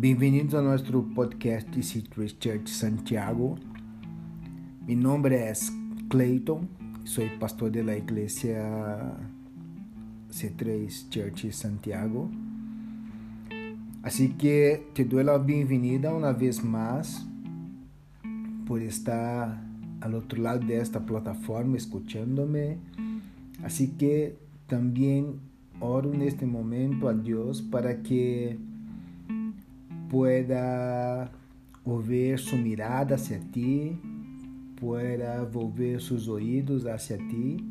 Bem-vindos a nosso podcast Citrus Church Santiago. Mi nombre es Clayton, soy pastor de la iglesia C3 Church Santiago. Así que te doy la bienvenida una vez más por estar al otro lado de esta plataforma escuchándome. Así que también oro en este momento a Dios para que pueda volver su mirada hacia ti, pueda volver sus oídos hacia ti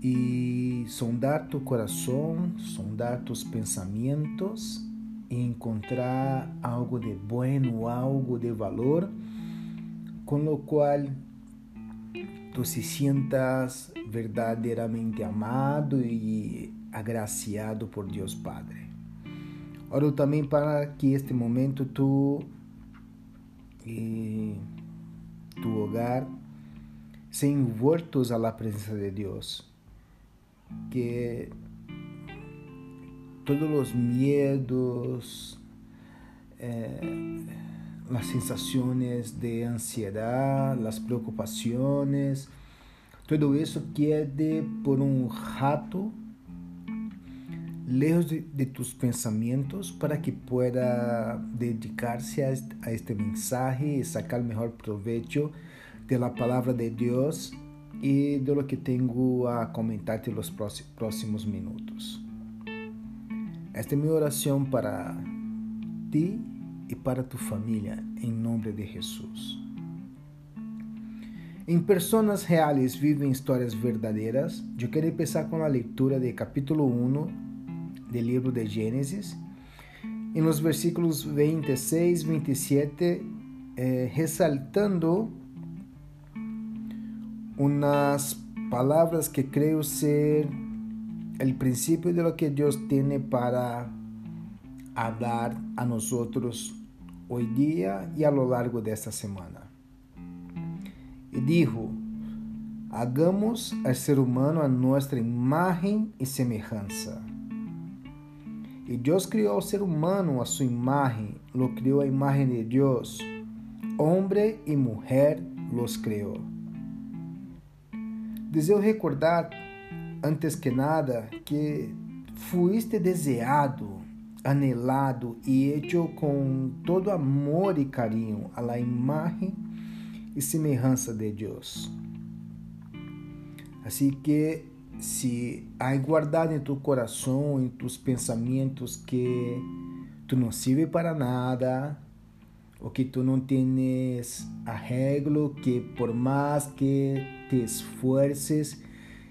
y sondar tu corazón, sondar tus pensamientos y encontrar algo de bueno, algo de valor, con lo cual tú se sientas verdaderamente amado y agraciado por Dios Padre. Oro também para que este momento tu e tu hogar se envueltos a la presença de Deus. Que todos os medos, eh, as sensações de ansiedade, as preocupações, tudo isso quede por um rato lejos de, de, tus pensamientos para que pueda dedicarse a este, a este, mensaje y sacar mejor provecho de la palabra de Dios y de lo que tengo a comentarte en los próximos minutos. Esta es mi oración para ti y para tu familia en nombre de Jesús. En personas reales viven historias verdaderas. Yo quiero empezar con la lectura de capítulo 1 do livro de Gênesis, e nos versículos 26 e 27, eh, ressaltando umas palavras que creio ser o princípio de lo que Deus tem para hablar a nós hoje dia e a lo largo desta semana. E dijo: Hagamos al ser humano a nossa imagem e semelhança e Deus criou o ser humano a sua imagem, lo criou a imagem de Deus. Homem e mulher los criou. Desejo recordar, antes que nada, que fuiste desejado, anelado e hecho com todo amor e carinho a la imagem e semelhança de Deus. Assim que se há guardado em tu coração, em tus pensamentos que tu não sirve para nada, ou que tu não tens arreglo, que por mais que te esfuerces,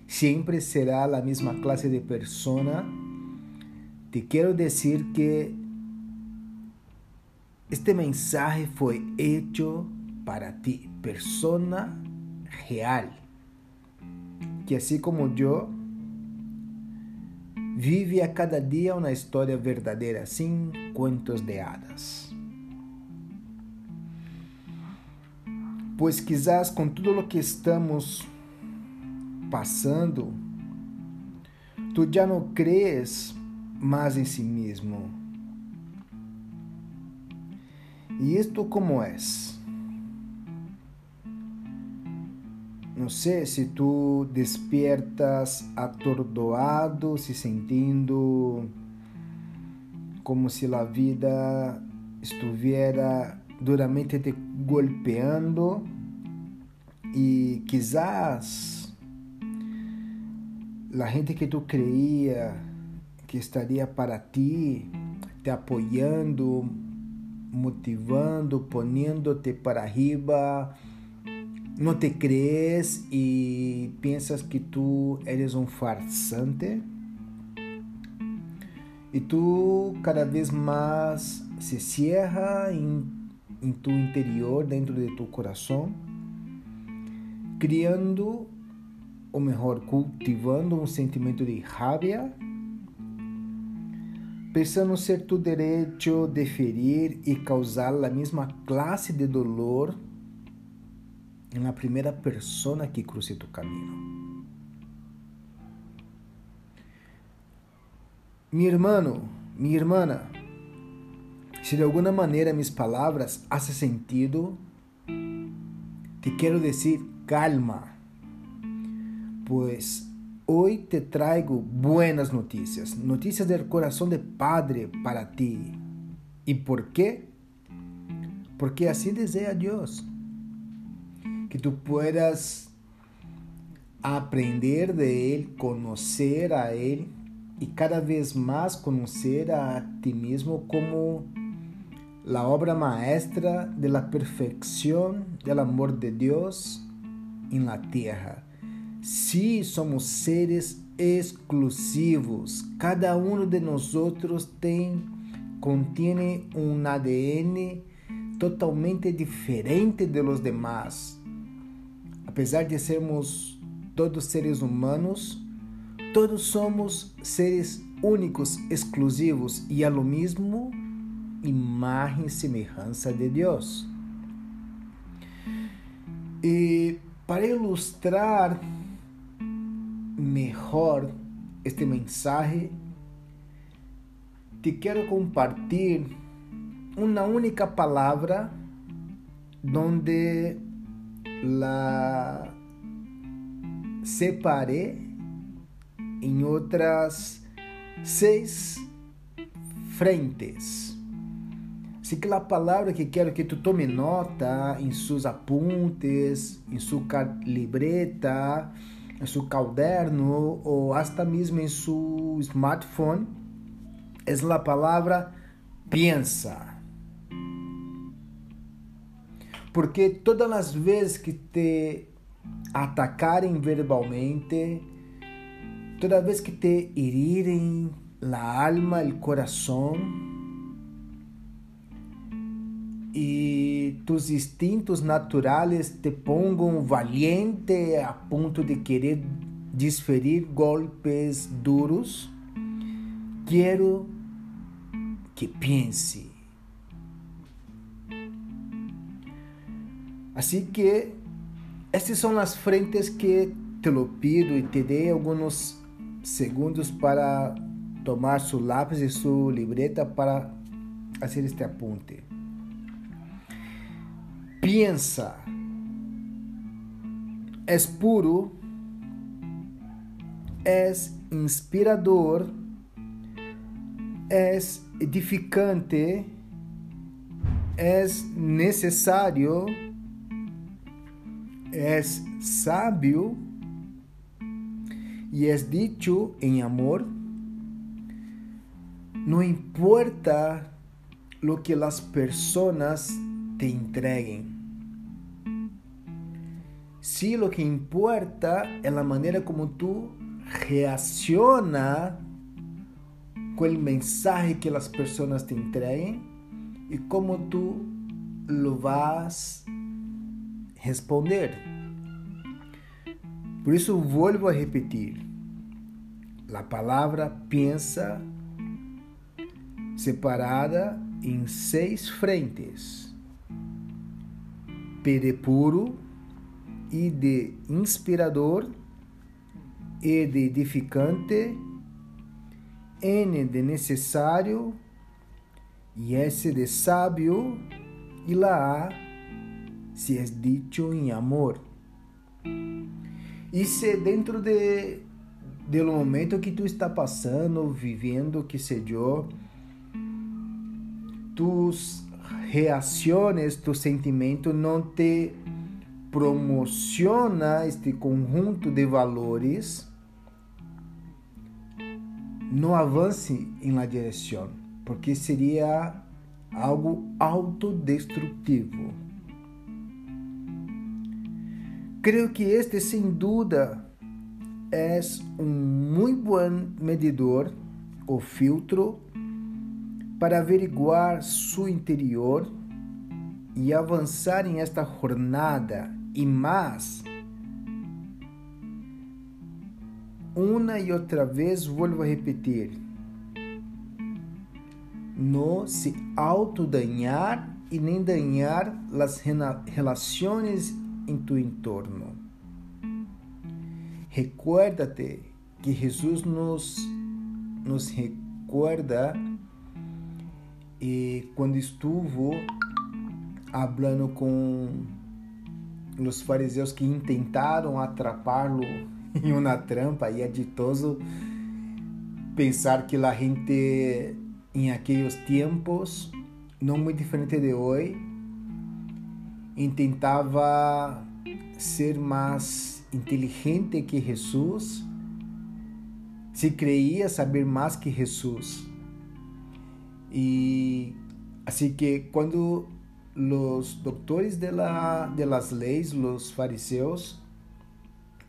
sempre será a mesma classe de persona, te quero dizer que este mensaje foi hecho para ti, persona real que assim como eu, vive a cada dia uma história verdadeira, sem contos de hadas. Pois quizás com tudo o que estamos passando, tu já não crees mais em si mesmo. E isto como és? Não sei se tu despiertas atordoado, se sentindo como se a vida estivesse duramente te golpeando e quizás a gente que tu creía que estaria para ti, te apoiando, motivando, poniéndote para arriba, não te crees e pensas que tu eres um farsante? E tu cada vez mais se cierra em, em tu interior, dentro de tu coração, criando, ou melhor, cultivando um sentimento de raiva, pensando ser tu direito de ferir e causar a mesma classe de dolor na primeira persona que cruce tu caminho. Meu irmão, minha irmã, Se de alguma maneira minhas palavras hacen sentido, te quero dizer calma, pues hoy te traigo buenas noticias, noticias del corazón de Padre para ti. ¿Y por qué? Porque así desea Dios, que tú puedas aprender de Él, conocer a Él y cada vez más conocer a ti mismo como la obra maestra de la perfección del amor de Dios en la tierra. Sí, somos seres exclusivos. Cada uno de nosotros tem, contiene un ADN totalmente diferente de los demás. Apesar de sermos todos seres humanos, todos somos seres únicos, exclusivos e a lo mesmo imagem e semelhança de Deus. E para ilustrar melhor este mensagem, te quero compartilhar uma única palavra donde la separé em outras seis frentes. Assim que a palavra que quero que tu tome nota em seus apuntes, em sua libreta, em seu caderno ou até mesmo em seu smartphone, é a palavra pensa. Porque todas as vezes que te atacarem verbalmente, toda vez que te herirem la alma, el coração e tus instintos naturais te pongam valiente a ponto de querer desferir golpes duros, quero que pense Assim que estas são as frentes que te lo pido e te dei alguns segundos para tomar seu lápis e sua libreta para fazer este apunte. Piensa, é puro, é inspirador, é edificante, é necessário es sabio y es dicho en amor, no importa lo que las personas te entreguen. Sí, lo que importa es la manera como tú reaccionas con el mensaje que las personas te entreguen y cómo tú lo vas responder. Por isso, volvo a repetir: a palavra pensa separada em seis frentes: P de puro, I de inspirador, E de edificante, N de necessário, e S de sábio, e lá A se é dicho em amor. E se dentro de do momento que tu está passando, vivendo, que sei eu, tus reações, tu sentimento não te promociona este conjunto de valores, não avance em la direção, porque seria algo autodestrutivo. Creio que este, sem dúvida, é um muito bom medidor ou filtro para averiguar seu interior e avançar em esta jornada e mais. Uma e outra vez, volto a repetir: não se autodanhar e nem danhar as relações em tu entorno. Recuérdate que Jesus nos, nos recuerda e quando estuvo falando com os fariseus que tentaram atrapá-lo em uma trampa, e é ditoso pensar que a gente em aqueles tempos, não muito diferente de hoje, tentava ser mais inteligente que Jesus, se creía saber mais que Jesus. E assim que quando os doutores de, la, de las leis, os fariseus,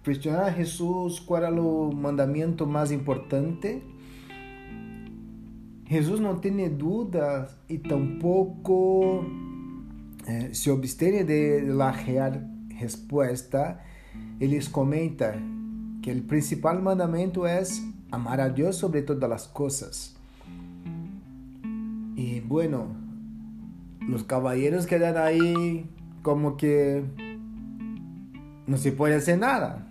questionaram a Jesus qual era o mandamento mais importante, Jesus não tem dúvida e tampouco eh, se abstém de la real resposta. Eles comentam que o principal mandamento é amar a Deus sobre todas as coisas. E bueno, os caballeros quedan aí como que não se pode fazer nada.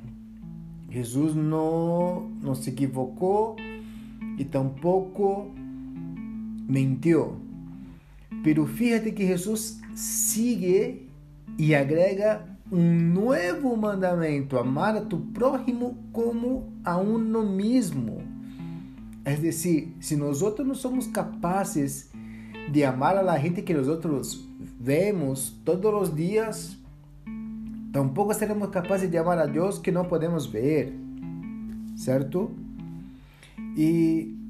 Jesus não, não se equivocou e tampouco mentiu. Pero fíjate que Jesús sigue y agrega un nuevo mandamento, amar a tu prójimo como a uno mismo. Es decir, si nosotros no somos capaces de amar a la gente que nosotros vemos todos los días, tampoco seremos capaces de amar a Dios que no podemos ver, ¿cierto? Y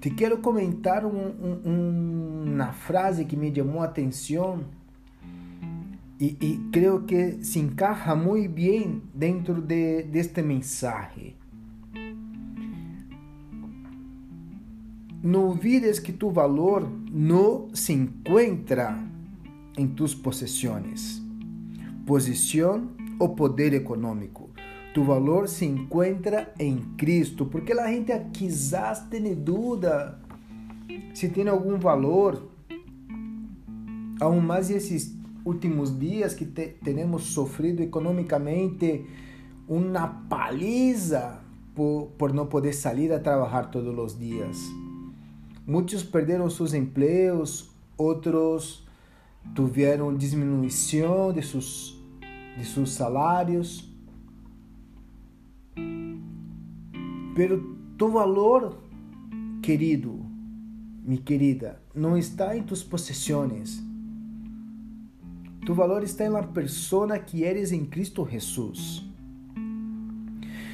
te quero comentar um, um, uma frase que me chamou a atenção e, e creio que se encaixa muito bem dentro de, deste mensagem. No olvides que tu valor não se encontra em tus possessões, posição ou poder econômico tu valor se encuentra em Cristo, porque a gente quizás tem dúvida se tem algum valor, aún mais esses últimos dias que te, temos sofrido economicamente uma paliza por, por não poder sair a trabalhar todos os dias. Muitos perderam seus empregos, outros tiveram diminuição de seus, de seus salários Pero tu valor, querido, mi querida, não está em tus possessões. Tu valor está na persona que eres em Cristo Jesus.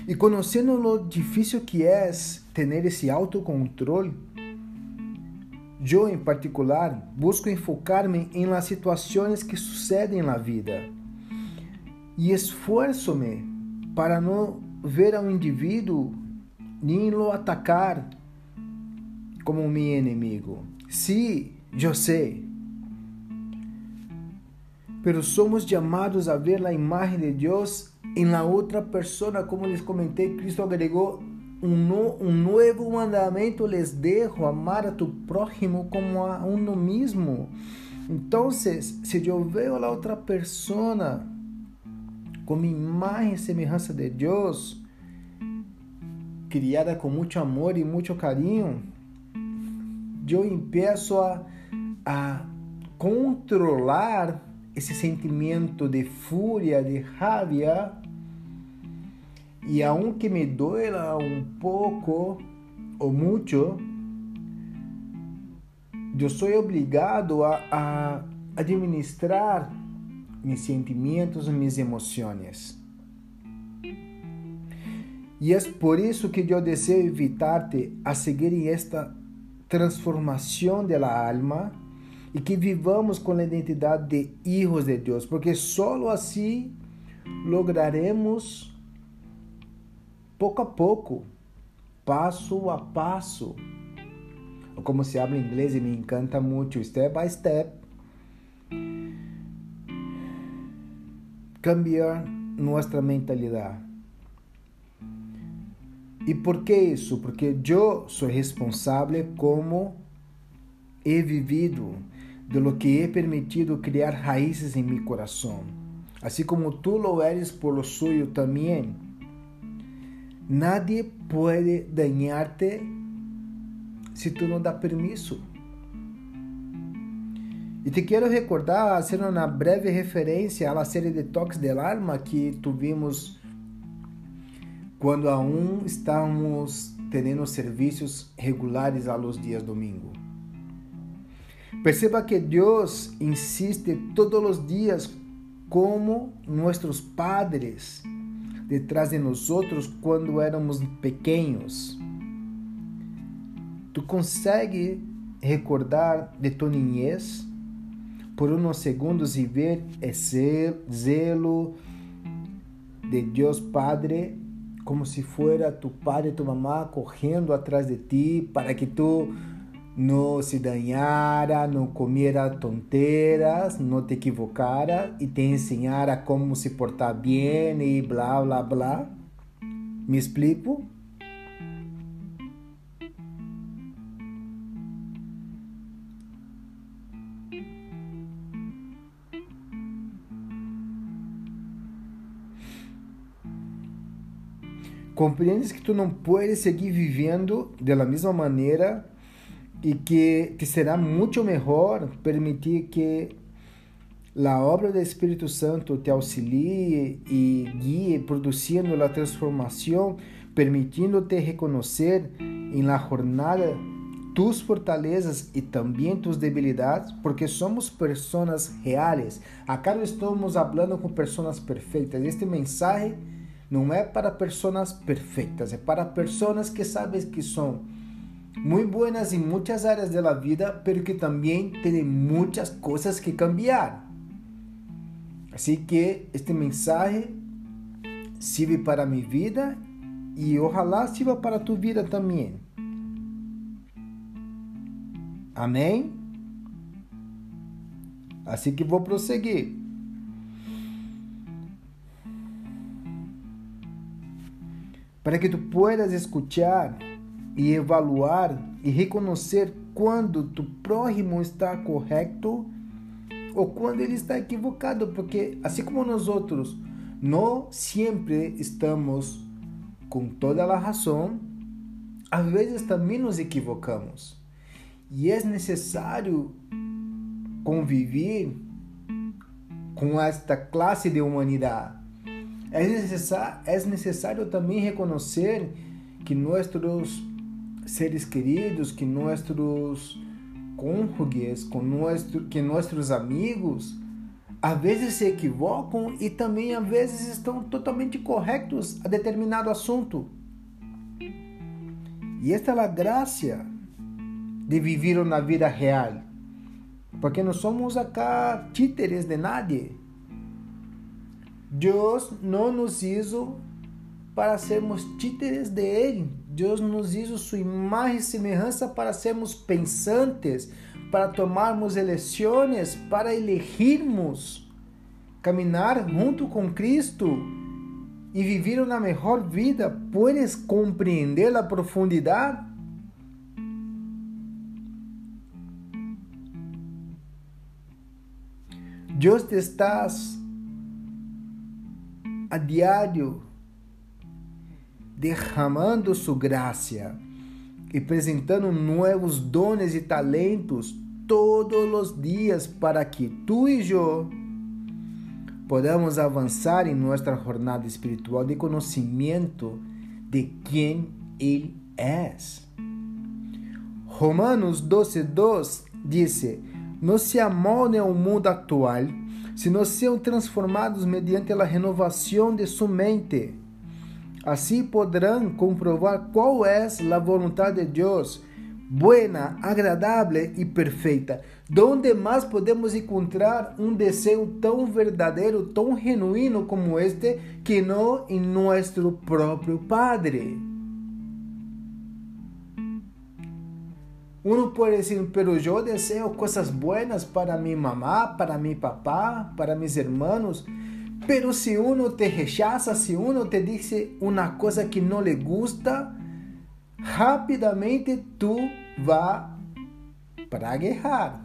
E conhecendo o difícil que é ter esse autocontrole, eu em particular busco enfocar-me em las situações que sucedem na vida e esforço-me para não ver ao indivíduo nem lo atacar como meu inimigo. Sí, eu sei. Pero somos chamados a ver a imagem de Deus em la outra persona, como les comentei, Cristo agregou um, no, novo mandamento, les dejo amar a tu prójimo como a uno mesmo. Então, se eu vejo a outra persona como imagem e semelhança de Deus, criada com muito amor e muito carinho, eu empeço a, a controlar esse sentimento de fúria, de raiva, e aunque me doela um pouco ou muito, eu sou obrigado a, a administrar meus sentimentos, minhas emoções. E é por isso que eu desejo evitar-te a seguir esta transformação da alma e que vivamos com a identidade de hijos de Deus, porque só assim lograremos pouco a pouco, passo a passo, ou como se habla em inglês e me encanta muito, step by step, cambiar nossa mentalidade. ¿Y por qué eso? Porque yo soy responsable como he vivido, de lo que he permitido criar raíces en mi corazón. Así como tú lo eres por lo suyo también. Nadie puede dañarte si tú no das permiso. E te quero recordar, fazendo uma breve referência à série de Toques del Alma que tuvimos quando aún estamos tendo serviços regulares a los dias domingo. Perceba que Deus insiste todos os dias como nossos padres detrás de nós quando éramos pequenos. Tu consegue recordar de tua niñez por uns segundos e ver esse zelo de Deus Padre como se fuera tu padre tu mamá correndo atrás de ti para que tu não se danhara, não comiera tonteras, não te equivocara e te ensinara como se portar bem e blá blá blá. Me explico? Compreendes que tu não puedes seguir vivendo da mesma maneira e que te será muito melhor permitir que a obra do Espírito Santo te auxilie e guie, produzindo a transformação, permitindo-te reconhecer em la jornada tus fortalezas e também tus debilidades, porque somos pessoas reais. Acá não estamos falando com pessoas perfeitas. Este mensagem não é para pessoas perfeitas, é para pessoas que sabem que são muito buenas em muitas áreas da vida, pero que também têm muitas coisas que cambiar. Assim que este mensagem sirve para minha vida e ojalá sirva para tu vida também. Amém? Assim que vou prosseguir. Para que tu puedas escuchar e evaluar e reconhecer quando tu próximo está correto ou quando ele está equivocado, porque assim como nós outros não sempre estamos com toda a razão, às vezes também nos equivocamos. E é necessário conviver com esta classe de humanidade. É necessário, é necessário também reconhecer que nossos seres queridos, que nossos cônjuges, que nossos amigos, às vezes se equivocam e também às vezes estão totalmente corretos a determinado assunto. E esta é a graça de viver na vida real, porque não somos acá títeres de nadie. Deus não nos hizo para sermos títeres de Ele. Deus nos hizo sua imagem e semelhança para sermos pensantes, para tomarmos eleições, para elegirmos caminhar junto com Cristo e viver uma melhor vida. Puedes compreender a profundidade? Deus te estás a diário derramando sua graça e apresentando novos dones e talentos todos os dias para que tu e eu podamos avançar em nossa jornada espiritual de conhecimento de quem Ele é. Romanos 12:2 diz: Não se amoldem ao mundo atual, sino sejam transformados mediante a renovação de sua mente Assim poderão comprovar qual é a vontade de Deus, buena, agradável e perfeita. Donde mais podemos encontrar um desejo tão verdadeiro, tão genuíno como este, que não em nosso próprio Padre? Uno pode dizer, pero eu desejo coisas buenas para minha mamá, para meu papá, para meus irmãos. Pero si uno te rechaza, si uno te dice una cosa que no le gusta, rapidamente tú vas para guerrar.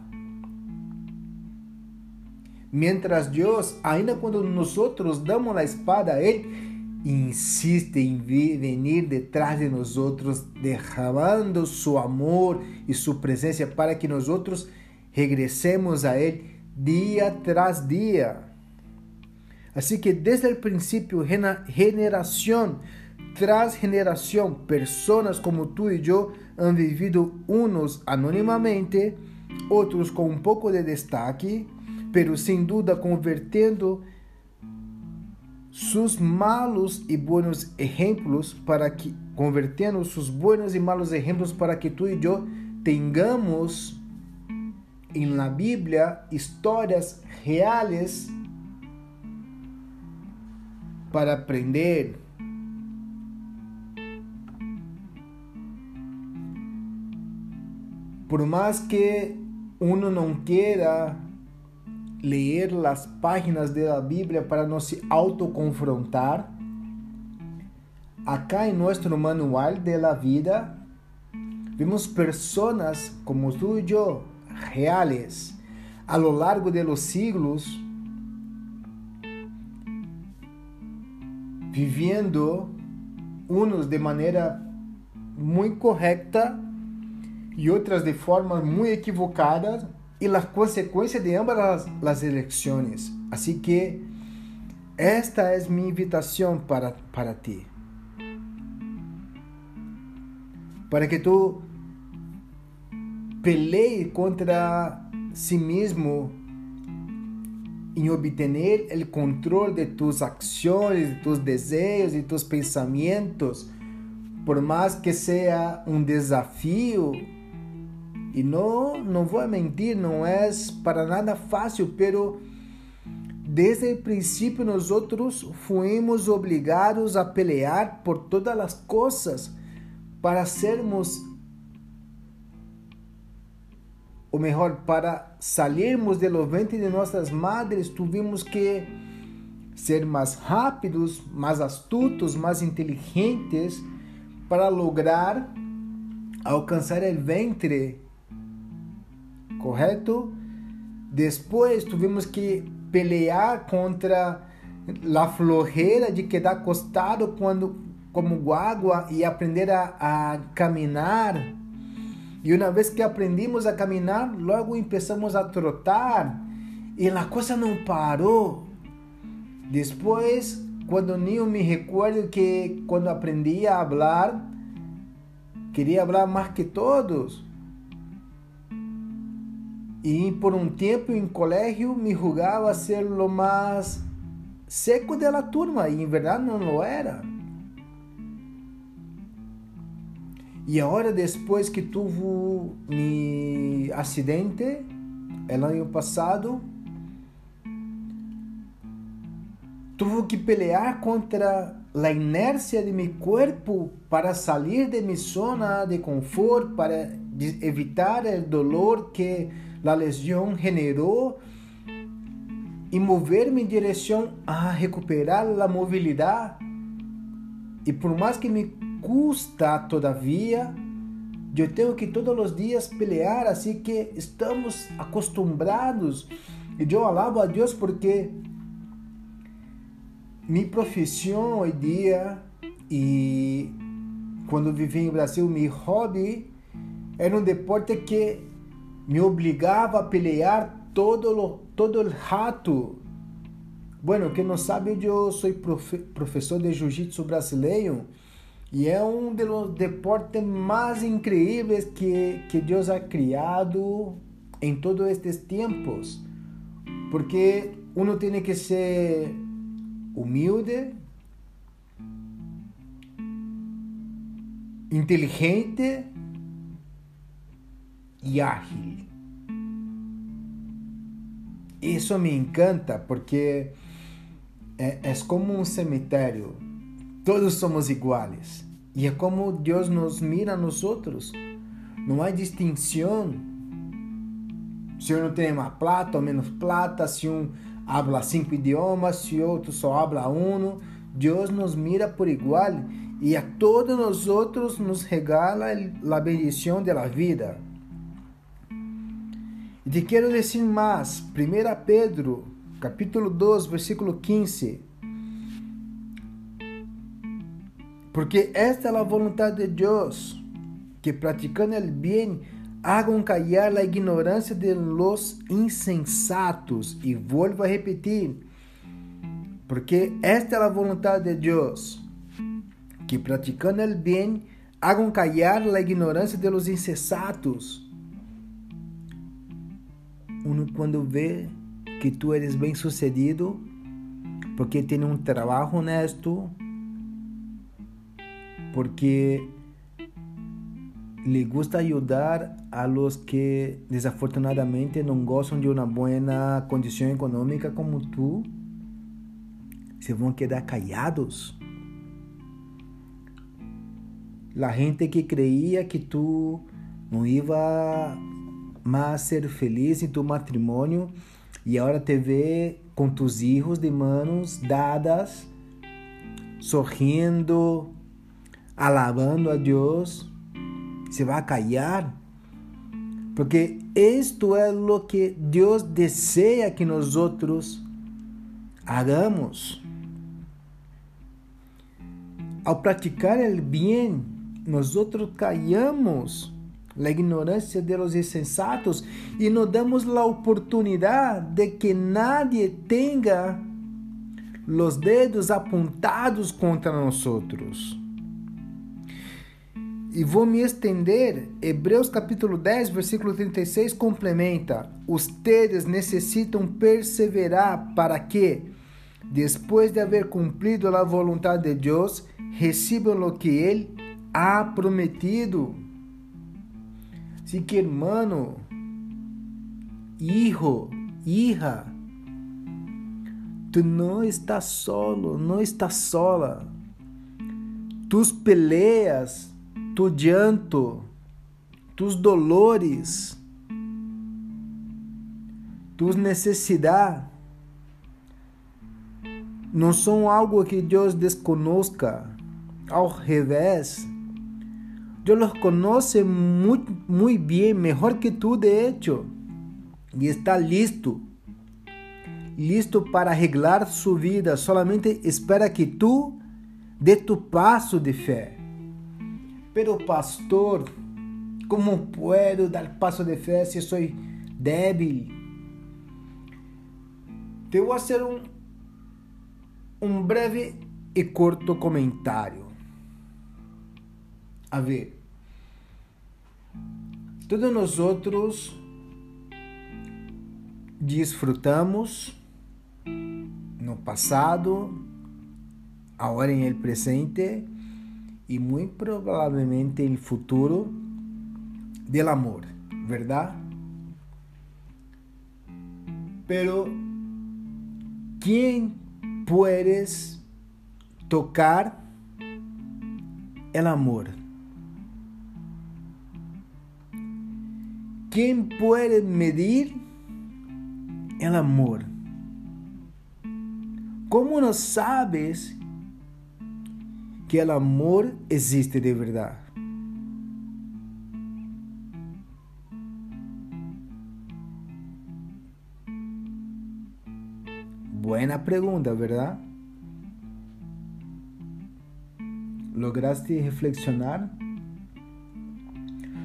Mientras Dios, ainda quando nosotros damos la espada a Él, insiste em venir detrás de nós, derramando su amor e su presença para que nós regressemos a Ele dia tras dia. Assim que desde o princípio, generação tras generação, pessoas como tu e eu han vivido uns anonimamente, outros com um pouco de destaque, pero sem dúvida convertendo sus malos e buenos exemplos para que convertendo sus buenos e malos exemplos para que tu e eu tenhamos em la Bíblia histórias reais para aprender. Por mais que uno não queira ler as páginas da Bíblia para não se autoconfrontar, acá em nosso manual de la vida vemos pessoas como tu e eu, reales, a lo largo de los siglos, vivendo unos de maneira muito correta e outras de forma muito equivocada e as consequências de ambas as, as eleições. Assim que esta é minha invitação para, para ti. Para que tu peleie contra si mesmo em obter o controle de tus ações, de tus desejos e tus pensamentos, por mais que seja um desafio e não, não vou mentir, não é para nada fácil, pero desde o princípio nós outros fomos obrigados a pelear por todas as coisas para sermos ou melhor, para sairmos do ventre de nossas madres, tivemos que ser mais rápidos, mais astutos, mais inteligentes para lograr alcançar o ventre correto? Depois tivemos que pelear contra a florreira de quedar acostado quando como guagua e aprender a, a caminhar. E uma vez que aprendimos a caminhar, logo começamos a trotar e a coisa não parou. Depois, quando nem me recordo que quando aprendi a falar, queria falar mais que todos. E por um tempo em colégio me julgava ser o mais seco da turma e em verdade não lo era. E agora depois que tive mi acidente el ano passado, tive que pelear contra a inércia de meu corpo para sair de minha zona de confort, para evitar o dolor que a lesão generou e mover-me em direção a recuperar a mobilidade. E por mais que me custa, todavia, eu tenho que todos os dias pelear, assim que estamos acostumbrados. E eu alabo a Deus porque minha profissão hoje dia e quando vivi no Brasil, meu hobby era um deporte que me obrigava a pelear todo todo rato. Bueno, quem não sabe, eu sou profe, professor de jiu-jitsu brasileiro e é um dos deportes mais incríveis que, que Deus ha criado em todos estes tempos. Porque uno tem que ser humilde, inteligente ágil. Isso me encanta porque é, é como um cemitério. Todos somos iguais. E é como Deus nos mira a nós outros. Não há distinção. Se um tem mais plata ou menos plata, se um habla cinco idiomas, se outro só habla um, Deus nos mira por igual e a todos nós outros nos regala a bendição da vida. Te quero dizer mais, 1 Pedro, capítulo 2, versículo 15. Porque esta é a vontade de Deus, que praticando o bem Hagam callar a ignorância de los insensatos. E volvo a repetir, porque esta é a vontade de Deus, que praticando o bem, hagam callar a ignorância de los insensatos. Quando vê que tu eres bem sucedido, porque tem um trabalho honesto, porque le gusta ayudar a los que desafortunadamente no gozam de uma boa condição econômica como tú, se vão quedar callados. La gente que creía que tú no iba más ser feliz en tu matrimonio y ahora te ve con tus hijos de manos dadas, sorriendo, alabando a Deus se va a callar. Porque esto es lo que Dios desea que nosotros hagamos. Ao praticar el bien, nosotros callamos la ignorancia de los insensatos y nos damos la oportunidad de que nadie tenga los dedos apontados contra nosotros. E vou me estender. Hebreus capítulo 10, versículo 36 complementa: Ustedes necessitam perseverar para que, depois de haver cumprido a vontade de Deus, recebam o que Ele ha prometido. Así que, hermano, hijo, hija, tu não estás solo, não estás sola. Tus peleas tu llanto, tus dolores, tus necessidades não são algo que Deus desconozca. Ao revés, Deus los conoce muito, muito bem, melhor que tu, de hecho, e está listo, listo para arreglar sua vida. Solamente espera que tu dê tu passo de fé. Pero pastor, como puedo dar paso de fe si soy débil? Te voy a hacer un, un breve y corto comentario. A ver, todos nosotros disfrutamos no passado, agora em el presente y muy probablemente el futuro del amor, ¿verdad? Pero, ¿quién puedes tocar el amor? ¿Quién puede medir el amor? ¿Cómo no sabes que el amor existe de verdad. Buena pregunta, ¿verdad? ¿Lograste reflexionar?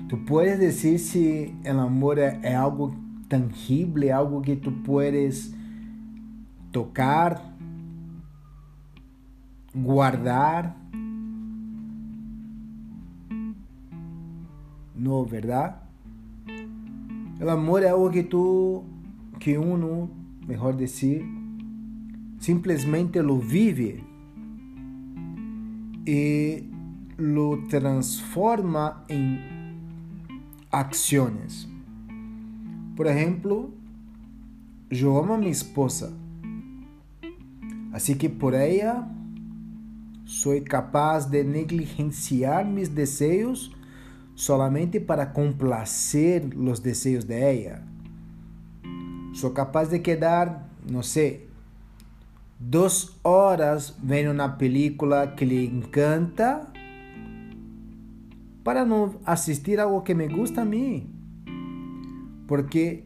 Tú puedes decir si el amor es algo tangible, algo que tú puedes tocar, guardar, no, ¿verdad? El amor es algo que tú, que uno, mejor decir, simplesmente lo vive y lo transforma en acciones. Por ejemplo, yo amo a mi esposa, así que por ella soy capaz de negligenciar mis deseos solamente para complacer os desejos de ella. Sou capaz de quedar, não sei, duas horas vendo uma película que lhe encanta para não assistir algo que me gusta a mim. Porque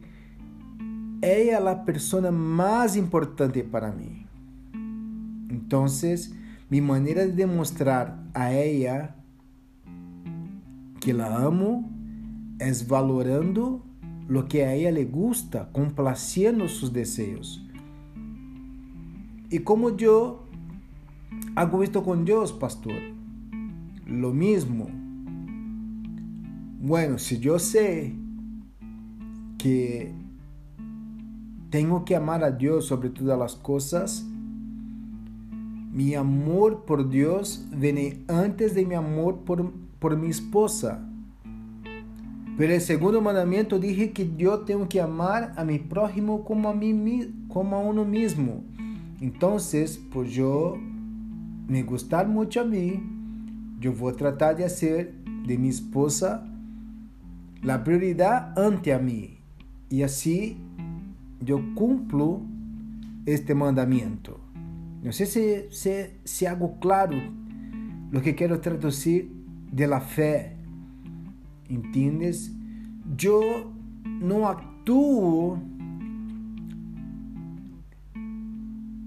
ela é a pessoa mais importante para mim. Então, minha maneira de demonstrar a ela que la amo es valorando lo que a ella le gusta, complaciendo sus deseos. Y como yo hago esto con Dios, pastor, lo mismo. Bueno, si yo sé que tengo que amar a Dios sobre todas las cosas, mi amor por Dios viene antes de mi amor por, por mi esposa. Pero el segundo mandamiento dije que yo tengo que amar a mi prójimo como a, mí, como a uno mismo. Entonces, pues yo me gustar mucho a mí, yo voy a tratar de hacer de mi esposa la prioridad ante a mí. Y así yo cumplo este mandamiento. No sé si, si, si hago claro lo que quiero traducir de la fe. ¿Entiendes? Yo no actúo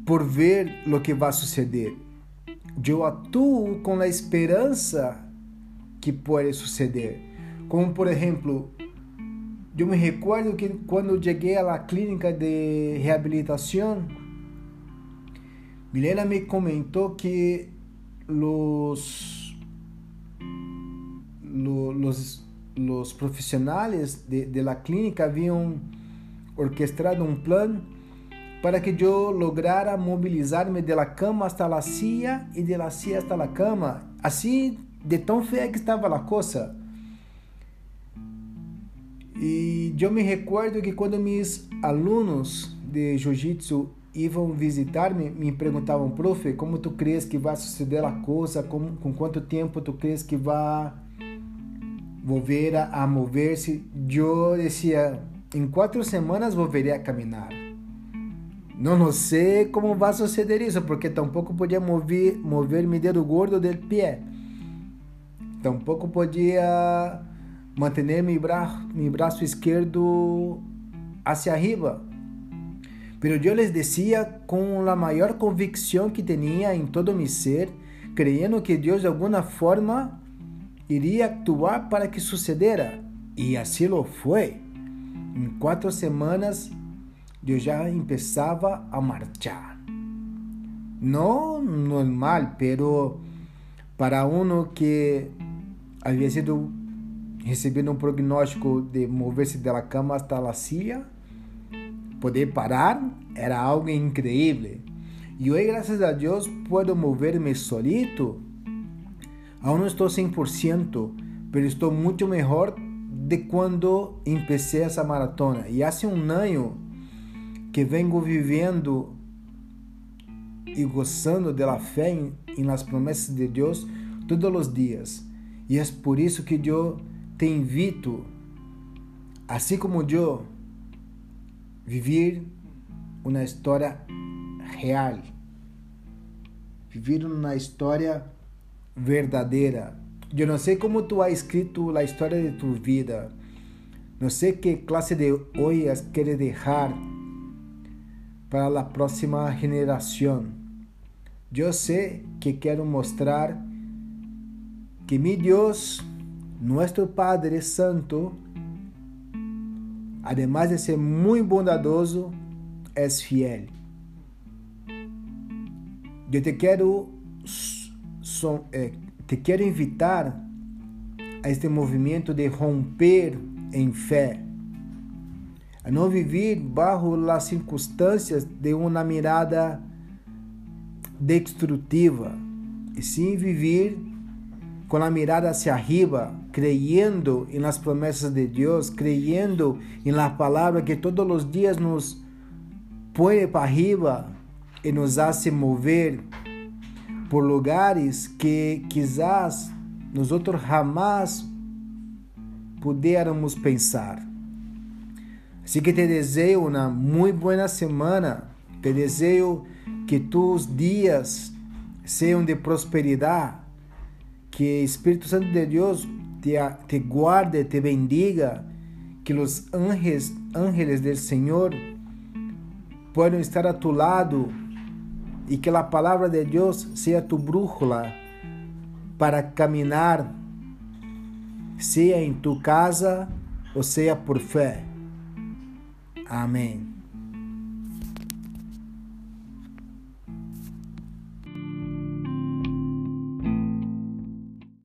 por ver lo que va a suceder. Yo actúo con la esperanza que puede suceder. Como por ejemplo, yo me recuerdo que cuando llegué a la clínica de rehabilitación, Milena me comentó que los, los, los profesionales de, de clínica habían orquestado un plan para que yo lograra movilizarme de la cama hasta la silla y de la silla hasta la cama. Así de tan fea que estaba la cosa. E eu me recordo que quando meus alunos de jiu-jitsu iam visitar-me, me perguntavam, profe, como tu crees que vai suceder a coisa? Com, com quanto tempo tu crees que vai volver a, a mover-se? Eu dizia, em quatro semanas volverei a caminhar. Não, não sei como vai suceder isso, porque tampouco podia mover, mover meu dedo gordo do pé. Tampouco podia manter mi, bra mi brazo izquierdo hacia arriba. Pero yo les decía con la mayor convicción que tenía en todo mi ser, creyendo que Dios de alguna forma iría actuar para que sucediera. Y así lo fue. En cuatro semanas yo ya empezaba a marchar. No normal, pero para uno que había sido receber um prognóstico de mover-se da cama até a silla, poder parar, era algo incrível. E hoje, graças a Deus, posso mover-me solito. Aún não estou 100%, mas estou muito melhor de quando empecé essa maratona. E há um ano que vengo vivendo e gozando da fé em, las promessas de Deus todos os dias. E é por isso que eu te invito, assim como eu, viver uma história real, viver uma história verdadeira. Eu não sei como tu has escrito a história de tu vida, não sei que classe de olhas queres deixar para a próxima geração. Eu sei que quero mostrar que meu Deus Nuestro Padre Santo, además de ser muy bondadoso, es fiel. Yo te quiero, eh, te quiero invitar a este movimento de romper em fé, a não viver bajo las circunstâncias de uma mirada destrutiva, e sim viver com a mirada hacia arriba, creyendo en las promesas de Dios, creyendo en la palabra que todos los días nos pone para arriba y nos hace mover por lugares que quizás nosotros jamás pudiéramos pensar. Así que te deseo una muy buena semana, te deseo que tus días sean de prosperidad, que Espíritu Santo de Dios te, te guarde, te bendiga, que os ángeles, ángeles del Senhor puedan estar a tu lado e que a palavra de Deus seja tu brújula para caminhar, seja em tu casa o sea por fe. Amén.